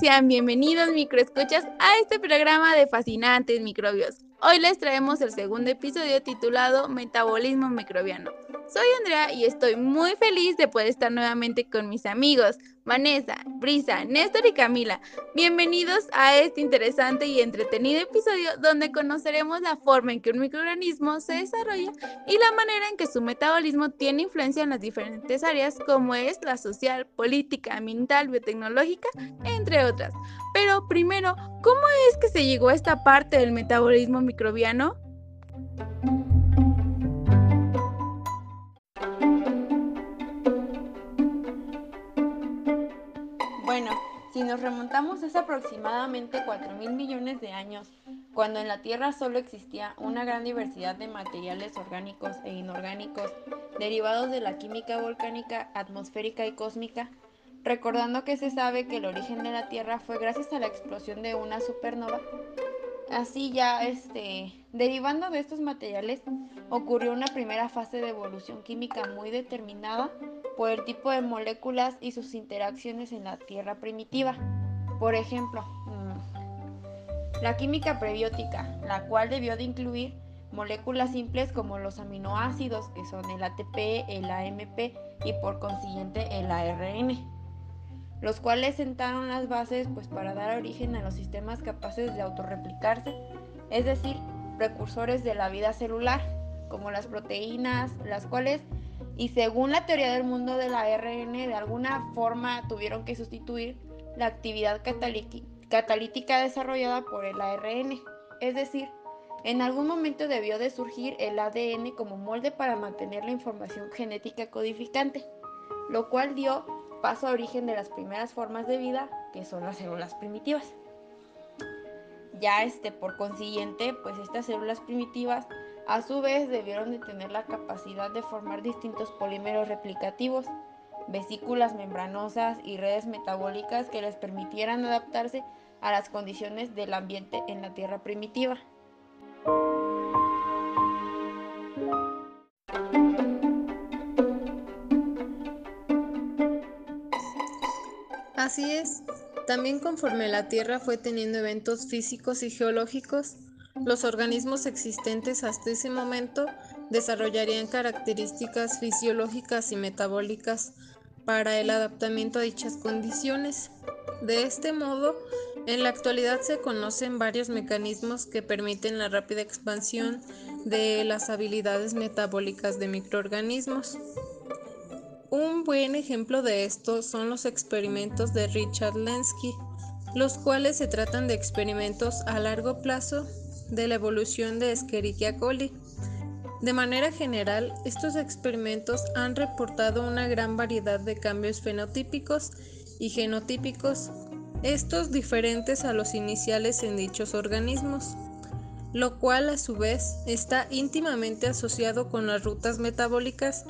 sean bienvenidos microescuchas a este programa de fascinantes microbios. Hoy les traemos el segundo episodio titulado Metabolismo microbiano. Soy Andrea y estoy muy feliz de poder estar nuevamente con mis amigos Vanessa, Brisa, Néstor y Camila. Bienvenidos a este interesante y entretenido episodio donde conoceremos la forma en que un microorganismo se desarrolla y la manera en que su metabolismo tiene influencia en las diferentes áreas como es la social, política, ambiental, biotecnológica, entre otras. Pero primero, ¿cómo es que se llegó a esta parte del metabolismo microbiano? Si nos remontamos hace aproximadamente 4 mil millones de años, cuando en la Tierra solo existía una gran diversidad de materiales orgánicos e inorgánicos derivados de la química volcánica, atmosférica y cósmica, recordando que se sabe que el origen de la Tierra fue gracias a la explosión de una supernova, así ya este, derivando de estos materiales ocurrió una primera fase de evolución química muy determinada por el tipo de moléculas y sus interacciones en la Tierra primitiva. Por ejemplo, mm, la química prebiótica, la cual debió de incluir moléculas simples como los aminoácidos, que son el ATP, el AMP y por consiguiente el ARN, los cuales sentaron las bases pues, para dar origen a los sistemas capaces de autorreplicarse, es decir, precursores de la vida celular, como las proteínas, las cuales y según la teoría del mundo de la ARN, de alguna forma tuvieron que sustituir la actividad catalítica desarrollada por el ARN. Es decir, en algún momento debió de surgir el ADN como molde para mantener la información genética codificante, lo cual dio paso a origen de las primeras formas de vida, que son las células primitivas. Ya este, por consiguiente, pues estas células primitivas a su vez, debieron de tener la capacidad de formar distintos polímeros replicativos, vesículas membranosas y redes metabólicas que les permitieran adaptarse a las condiciones del ambiente en la Tierra primitiva. Así es, también conforme la Tierra fue teniendo eventos físicos y geológicos, los organismos existentes hasta ese momento desarrollarían características fisiológicas y metabólicas para el adaptamiento a dichas condiciones. De este modo, en la actualidad se conocen varios mecanismos que permiten la rápida expansión de las habilidades metabólicas de microorganismos. Un buen ejemplo de esto son los experimentos de Richard Lenski, los cuales se tratan de experimentos a largo plazo de la evolución de Escherichia coli. De manera general, estos experimentos han reportado una gran variedad de cambios fenotípicos y genotípicos, estos diferentes a los iniciales en dichos organismos, lo cual a su vez está íntimamente asociado con las rutas metabólicas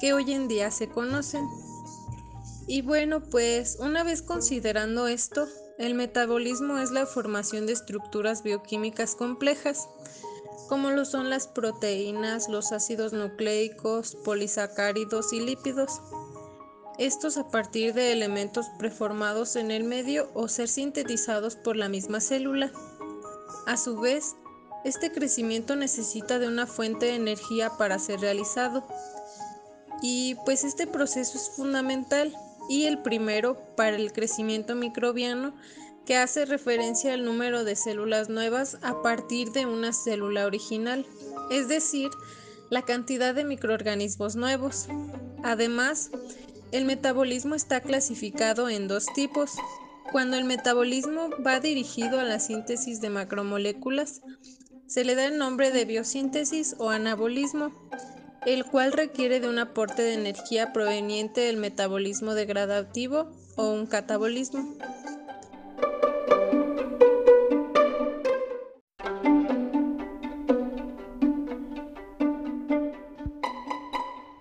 que hoy en día se conocen. Y bueno, pues una vez considerando esto, el metabolismo es la formación de estructuras bioquímicas complejas, como lo son las proteínas, los ácidos nucleicos, polisacáridos y lípidos. Estos a partir de elementos preformados en el medio o ser sintetizados por la misma célula. A su vez, este crecimiento necesita de una fuente de energía para ser realizado. Y pues este proceso es fundamental y el primero para el crecimiento microbiano que hace referencia al número de células nuevas a partir de una célula original, es decir, la cantidad de microorganismos nuevos. Además, el metabolismo está clasificado en dos tipos. Cuando el metabolismo va dirigido a la síntesis de macromoléculas, se le da el nombre de biosíntesis o anabolismo el cual requiere de un aporte de energía proveniente del metabolismo degradativo o un catabolismo.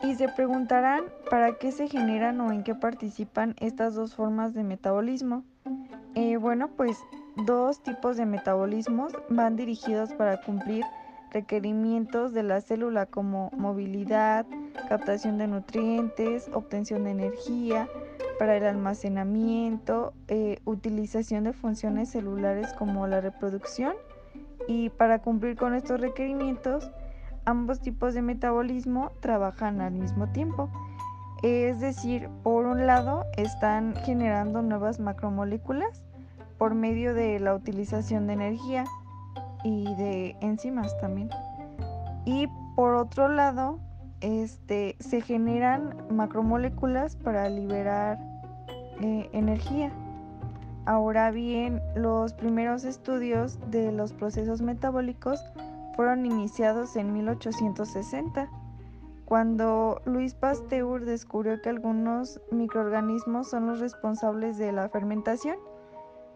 Y se preguntarán para qué se generan o en qué participan estas dos formas de metabolismo. Eh, bueno, pues dos tipos de metabolismos van dirigidos para cumplir requerimientos de la célula como movilidad, captación de nutrientes, obtención de energía, para el almacenamiento, eh, utilización de funciones celulares como la reproducción y para cumplir con estos requerimientos, ambos tipos de metabolismo trabajan al mismo tiempo. Es decir, por un lado están generando nuevas macromoléculas por medio de la utilización de energía y de enzimas también. Y por otro lado, este, se generan macromoléculas para liberar eh, energía. Ahora bien, los primeros estudios de los procesos metabólicos fueron iniciados en 1860, cuando Luis Pasteur descubrió que algunos microorganismos son los responsables de la fermentación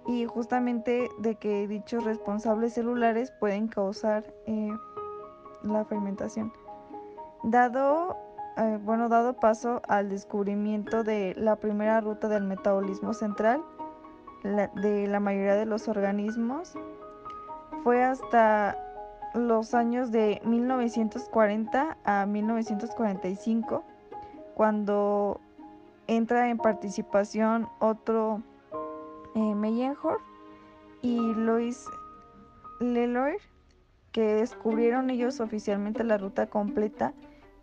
y justamente de que dichos responsables celulares pueden causar eh, la fermentación. Dado, eh, bueno, dado paso al descubrimiento de la primera ruta del metabolismo central de la mayoría de los organismos, fue hasta los años de 1940 a 1945 cuando entra en participación otro eh, y Louis Leloir, que descubrieron ellos oficialmente la ruta completa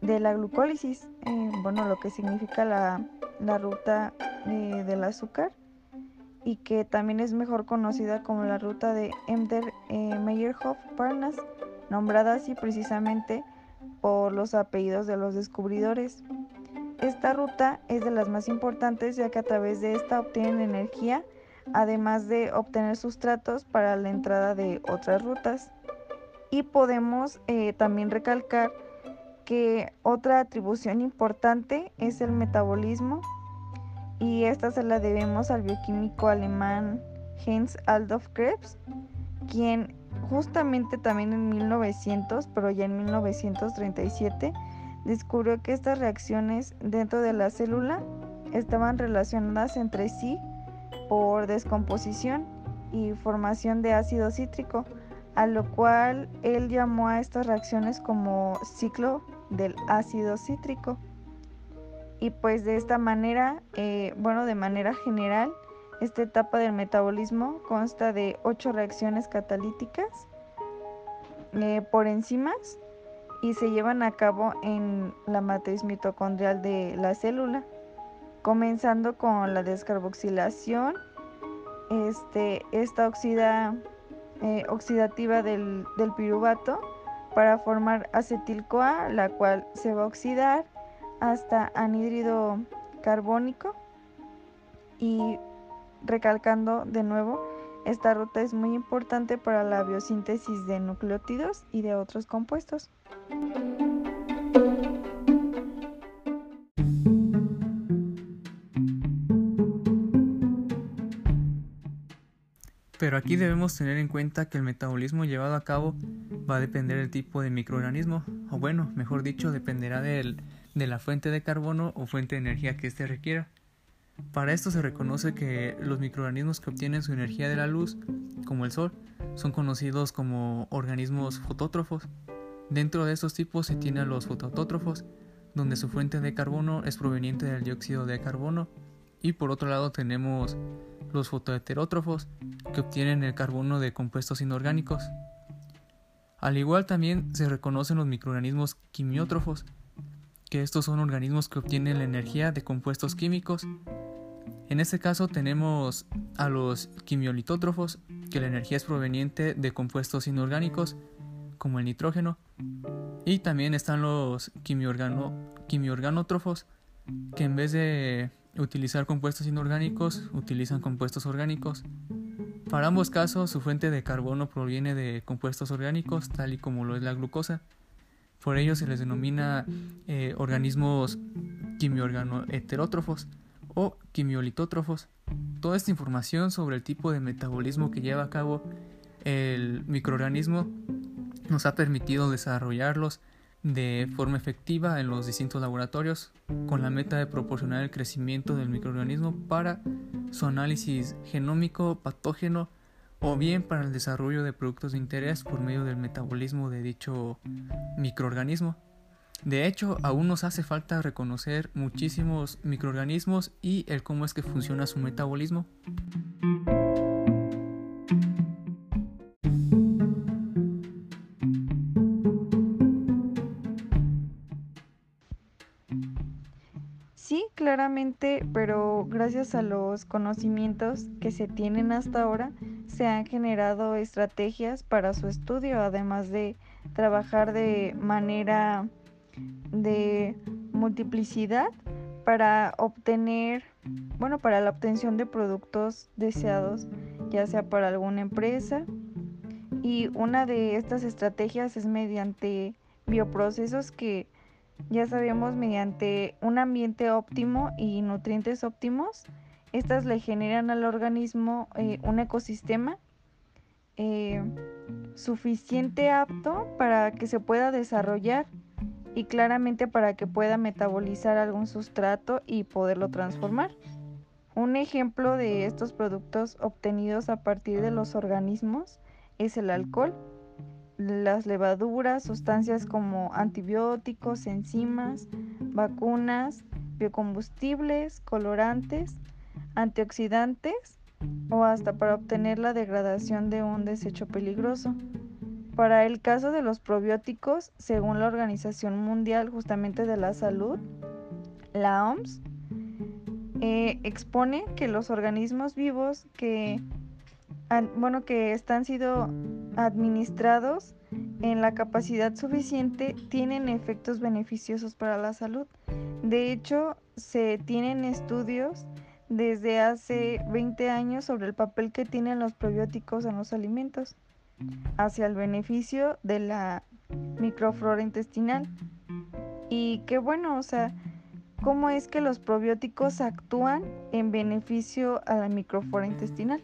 de la glucólisis, eh, bueno, lo que significa la, ruta eh, del azúcar y que también es mejor conocida como la ruta de Emder eh, Meyerhoff Parnas, nombrada así precisamente por los apellidos de los descubridores. Esta ruta es de las más importantes ya que a través de esta obtienen energía además de obtener sustratos para la entrada de otras rutas. Y podemos eh, también recalcar que otra atribución importante es el metabolismo y esta se la debemos al bioquímico alemán Heinz Adolf Krebs, quien justamente también en 1900, pero ya en 1937, descubrió que estas reacciones dentro de la célula estaban relacionadas entre sí por descomposición y formación de ácido cítrico, a lo cual él llamó a estas reacciones como ciclo del ácido cítrico. Y pues de esta manera, eh, bueno, de manera general, esta etapa del metabolismo consta de ocho reacciones catalíticas eh, por enzimas y se llevan a cabo en la matriz mitocondrial de la célula comenzando con la descarboxilación, este, esta oxida, eh, oxidativa del, del piruvato para formar acetil-CoA, la cual se va a oxidar hasta anhídrido carbónico y recalcando de nuevo, esta ruta es muy importante para la biosíntesis de nucleótidos y de otros compuestos. Pero aquí debemos tener en cuenta que el metabolismo llevado a cabo va a depender del tipo de microorganismo, o bueno, mejor dicho, dependerá de la fuente de carbono o fuente de energía que éste requiera. Para esto se reconoce que los microorganismos que obtienen su energía de la luz, como el sol, son conocidos como organismos fotótrofos. Dentro de estos tipos se tiene a los fotoautótrofos, donde su fuente de carbono es proveniente del dióxido de carbono, y por otro lado tenemos los fotoheterótrofos, que obtienen el carbono de compuestos inorgánicos. Al igual también se reconocen los microorganismos quimiótrofos, que estos son organismos que obtienen la energía de compuestos químicos. En este caso tenemos a los quimiolitótrofos, que la energía es proveniente de compuestos inorgánicos, como el nitrógeno. Y también están los quimiorganótrofos, que en vez de utilizar compuestos inorgánicos, utilizan compuestos orgánicos. Para ambos casos, su fuente de carbono proviene de compuestos orgánicos, tal y como lo es la glucosa. Por ello se les denomina eh, organismos quimiorganoheterótrofos o quimiolitótrofos. Toda esta información sobre el tipo de metabolismo que lleva a cabo el microorganismo nos ha permitido desarrollarlos de forma efectiva en los distintos laboratorios con la meta de proporcionar el crecimiento del microorganismo para su análisis genómico patógeno o bien para el desarrollo de productos de interés por medio del metabolismo de dicho microorganismo. De hecho, aún nos hace falta reconocer muchísimos microorganismos y el cómo es que funciona su metabolismo. Sí, claramente, pero gracias a los conocimientos que se tienen hasta ahora, se han generado estrategias para su estudio, además de trabajar de manera de multiplicidad para obtener, bueno, para la obtención de productos deseados, ya sea para alguna empresa. Y una de estas estrategias es mediante bioprocesos que ya sabemos mediante un ambiente óptimo y nutrientes óptimos. Estas le generan al organismo eh, un ecosistema eh, suficiente apto para que se pueda desarrollar y claramente para que pueda metabolizar algún sustrato y poderlo transformar. Un ejemplo de estos productos obtenidos a partir de los organismos es el alcohol, las levaduras, sustancias como antibióticos, enzimas, vacunas, biocombustibles, colorantes, antioxidantes o hasta para obtener la degradación de un desecho peligroso. Para el caso de los probióticos, según la Organización Mundial justamente de la Salud, la OMS, eh, expone que los organismos vivos que, bueno, que están siendo administrados en la capacidad suficiente tienen efectos beneficiosos para la salud. De hecho, se tienen estudios desde hace 20 años sobre el papel que tienen los probióticos en los alimentos hacia el beneficio de la microflora intestinal. Y qué bueno, o sea, cómo es que los probióticos actúan en beneficio a la microflora intestinal.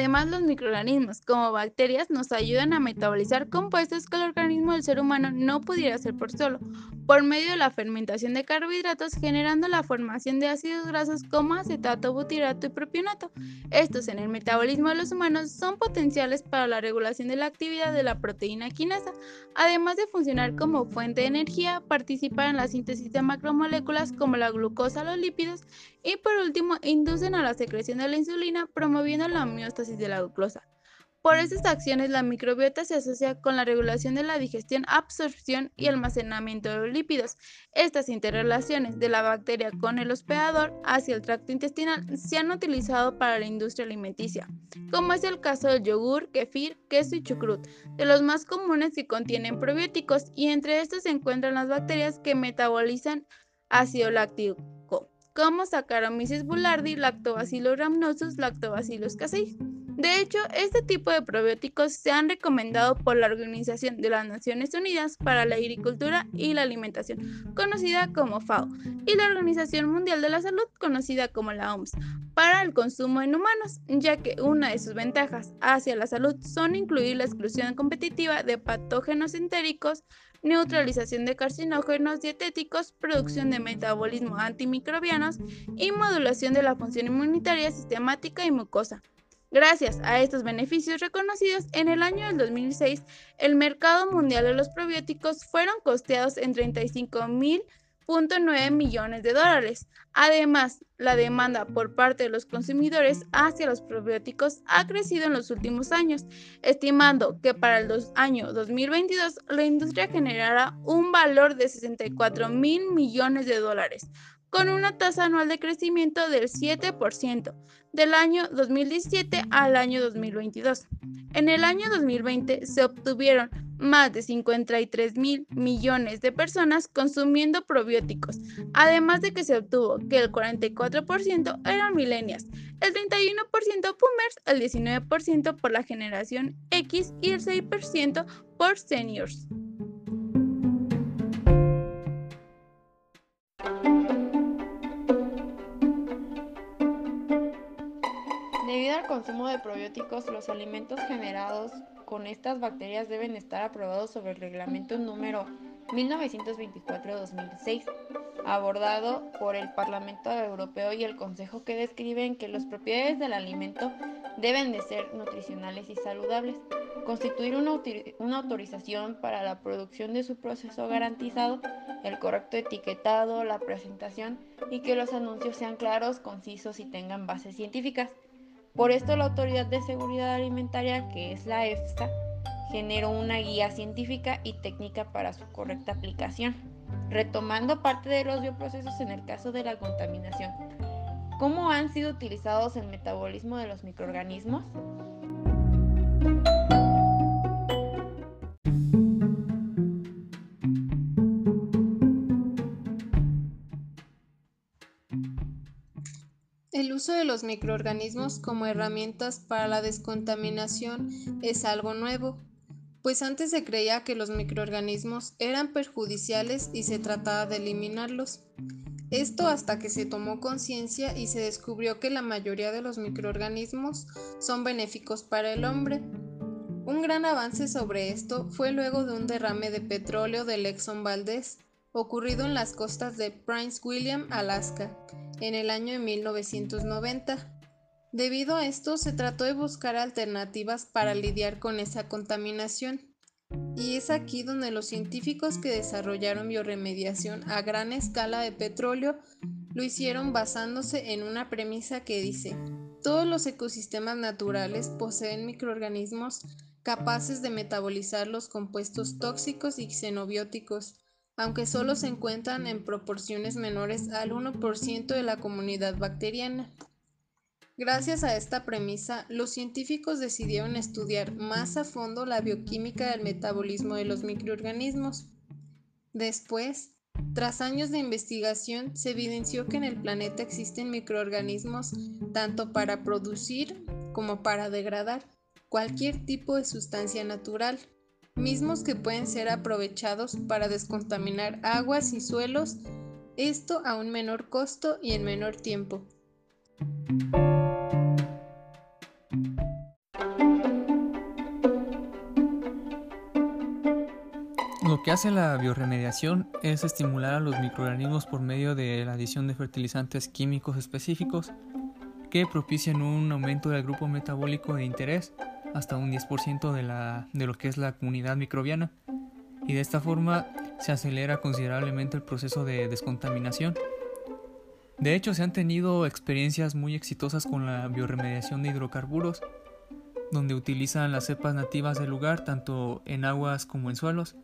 Además, los microorganismos, como bacterias, nos ayudan a metabolizar compuestos que el organismo del ser humano no pudiera hacer por solo, por medio de la fermentación de carbohidratos, generando la formación de ácidos grasos como acetato, butirato y propionato. Estos en el metabolismo de los humanos son potenciales para la regulación de la actividad de la proteína quinasa, además de funcionar como fuente de energía, participar en la síntesis de macromoléculas como la glucosa, los lípidos y por último inducen a la secreción de la insulina promoviendo la homeostasis de la glucosa. Por estas acciones, la microbiota se asocia con la regulación de la digestión, absorción y almacenamiento de lípidos. Estas interrelaciones de la bacteria con el hospedador hacia el tracto intestinal se han utilizado para la industria alimenticia, como es el caso del yogur, kefir, queso y chucrut, de los más comunes que contienen probióticos, y entre estos se encuentran las bacterias que metabolizan ácido láctico como Saccharomyces boulardii, Lactobacillus rhamnosus, Lactobacillus casei. De hecho, este tipo de probióticos se han recomendado por la Organización de las Naciones Unidas para la Agricultura y la Alimentación, conocida como FAO, y la Organización Mundial de la Salud, conocida como la OMS, para el consumo en humanos, ya que una de sus ventajas hacia la salud son incluir la exclusión competitiva de patógenos entéricos, neutralización de carcinógenos dietéticos, producción de metabolismo antimicrobianos y modulación de la función inmunitaria sistemática y mucosa. Gracias a estos beneficios reconocidos, en el año del 2006 el mercado mundial de los probióticos fueron costeados en 35 mil 9 millones de dólares. Además, la demanda por parte de los consumidores hacia los probióticos ha crecido en los últimos años, estimando que para el año 2022 la industria generará un valor de 64 mil millones de dólares, con una tasa anual de crecimiento del 7% del año 2017 al año 2022. En el año 2020 se obtuvieron más de 53 mil millones de personas consumiendo probióticos, además de que se obtuvo que el 44% eran millennials, el 31% boomers, el 19% por la generación X y el 6% por seniors. Consumo de probióticos, los alimentos generados con estas bacterias deben estar aprobados sobre el reglamento número 1924-2006, abordado por el Parlamento Europeo y el Consejo que describen que las propiedades del alimento deben de ser nutricionales y saludables, constituir una, una, autorización para la producción de su proceso garantizado, el correcto etiquetado, la presentación y que los anuncios sean claros, concisos y tengan bases científicas. Por esto la Autoridad de Seguridad Alimentaria, que es la EFSA, generó una guía científica y técnica para su correcta aplicación, retomando parte de los bioprocesos en el caso de la contaminación. ¿Cómo han sido utilizados el metabolismo de los microorganismos? El uso de los microorganismos como herramientas para la descontaminación es algo nuevo, pues antes se creía que los microorganismos eran perjudiciales y se trataba de eliminarlos. Esto hasta que se tomó conciencia y se descubrió que la mayoría de los microorganismos son benéficos para el hombre. Un gran avance sobre esto fue luego de un derrame de petróleo del Exxon Valdez, ocurrido en las costas de Prince William, Alaska, en el año de 1990. Debido a esto, se trató de buscar alternativas para lidiar con esa contaminación. Y es aquí donde los científicos que desarrollaron bioremediación a gran escala de petróleo lo hicieron basándose en una premisa que dice, todos los ecosistemas naturales poseen microorganismos capaces de metabolizar los compuestos tóxicos y xenobióticos, aunque solo se encuentran en proporciones menores al 1% de la comunidad bacteriana. Gracias a esta premisa, los científicos decidieron estudiar más a fondo la bioquímica del metabolismo de los microorganismos. Después, tras años de investigación, se evidenció que en el planeta existen microorganismos tanto para producir como para degradar cualquier tipo de sustancia natural, mismos que pueden ser aprovechados para descontaminar aguas y suelos, esto a un menor costo y en menor tiempo. Lo que hace la bioremediación es estimular a los microorganismos por medio de la adición de fertilizantes químicos específicos que propician un aumento del grupo metabólico de interés hasta un 10% de, la, de lo que es la comunidad microbiana y de esta forma se acelera considerablemente el proceso de descontaminación. De hecho, se han tenido experiencias muy exitosas con la bioremediación de hidrocarburos, donde utilizan las cepas nativas del lugar tanto en aguas como en suelos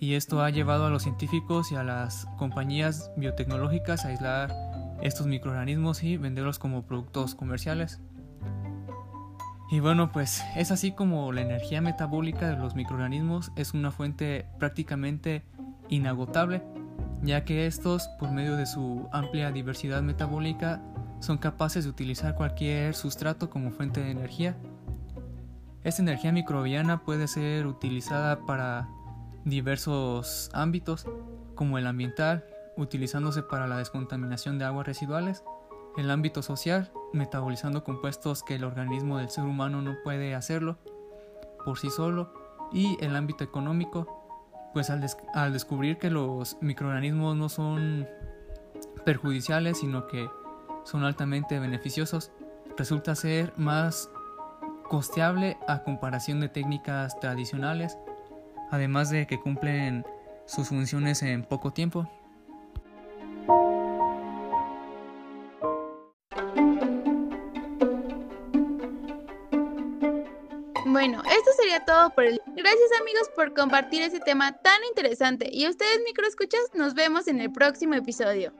y esto ha llevado a los científicos y a las compañías biotecnológicas a aislar estos microorganismos y venderlos como productos comerciales. Y bueno, pues es así como la energía metabólica de los microorganismos es una fuente prácticamente inagotable, ya que estos, por medio de su amplia diversidad metabólica, son capaces de utilizar cualquier sustrato como fuente de energía. Esta energía microbiana puede ser utilizada para diversos ámbitos, como el ambiental, utilizándose para la descontaminación de aguas residuales, el ámbito social, metabolizando compuestos que el organismo del ser humano no puede hacerlo por sí solo, y el ámbito económico, pues al, al descubrir que los microorganismos no son perjudiciales, sino que son altamente beneficiosos, resulta ser más costeable a comparación de técnicas tradicionales además de que cumplen sus funciones en poco tiempo. Todo por el. Gracias amigos por compartir ese tema tan interesante y ustedes microescuchas nos vemos en el próximo episodio.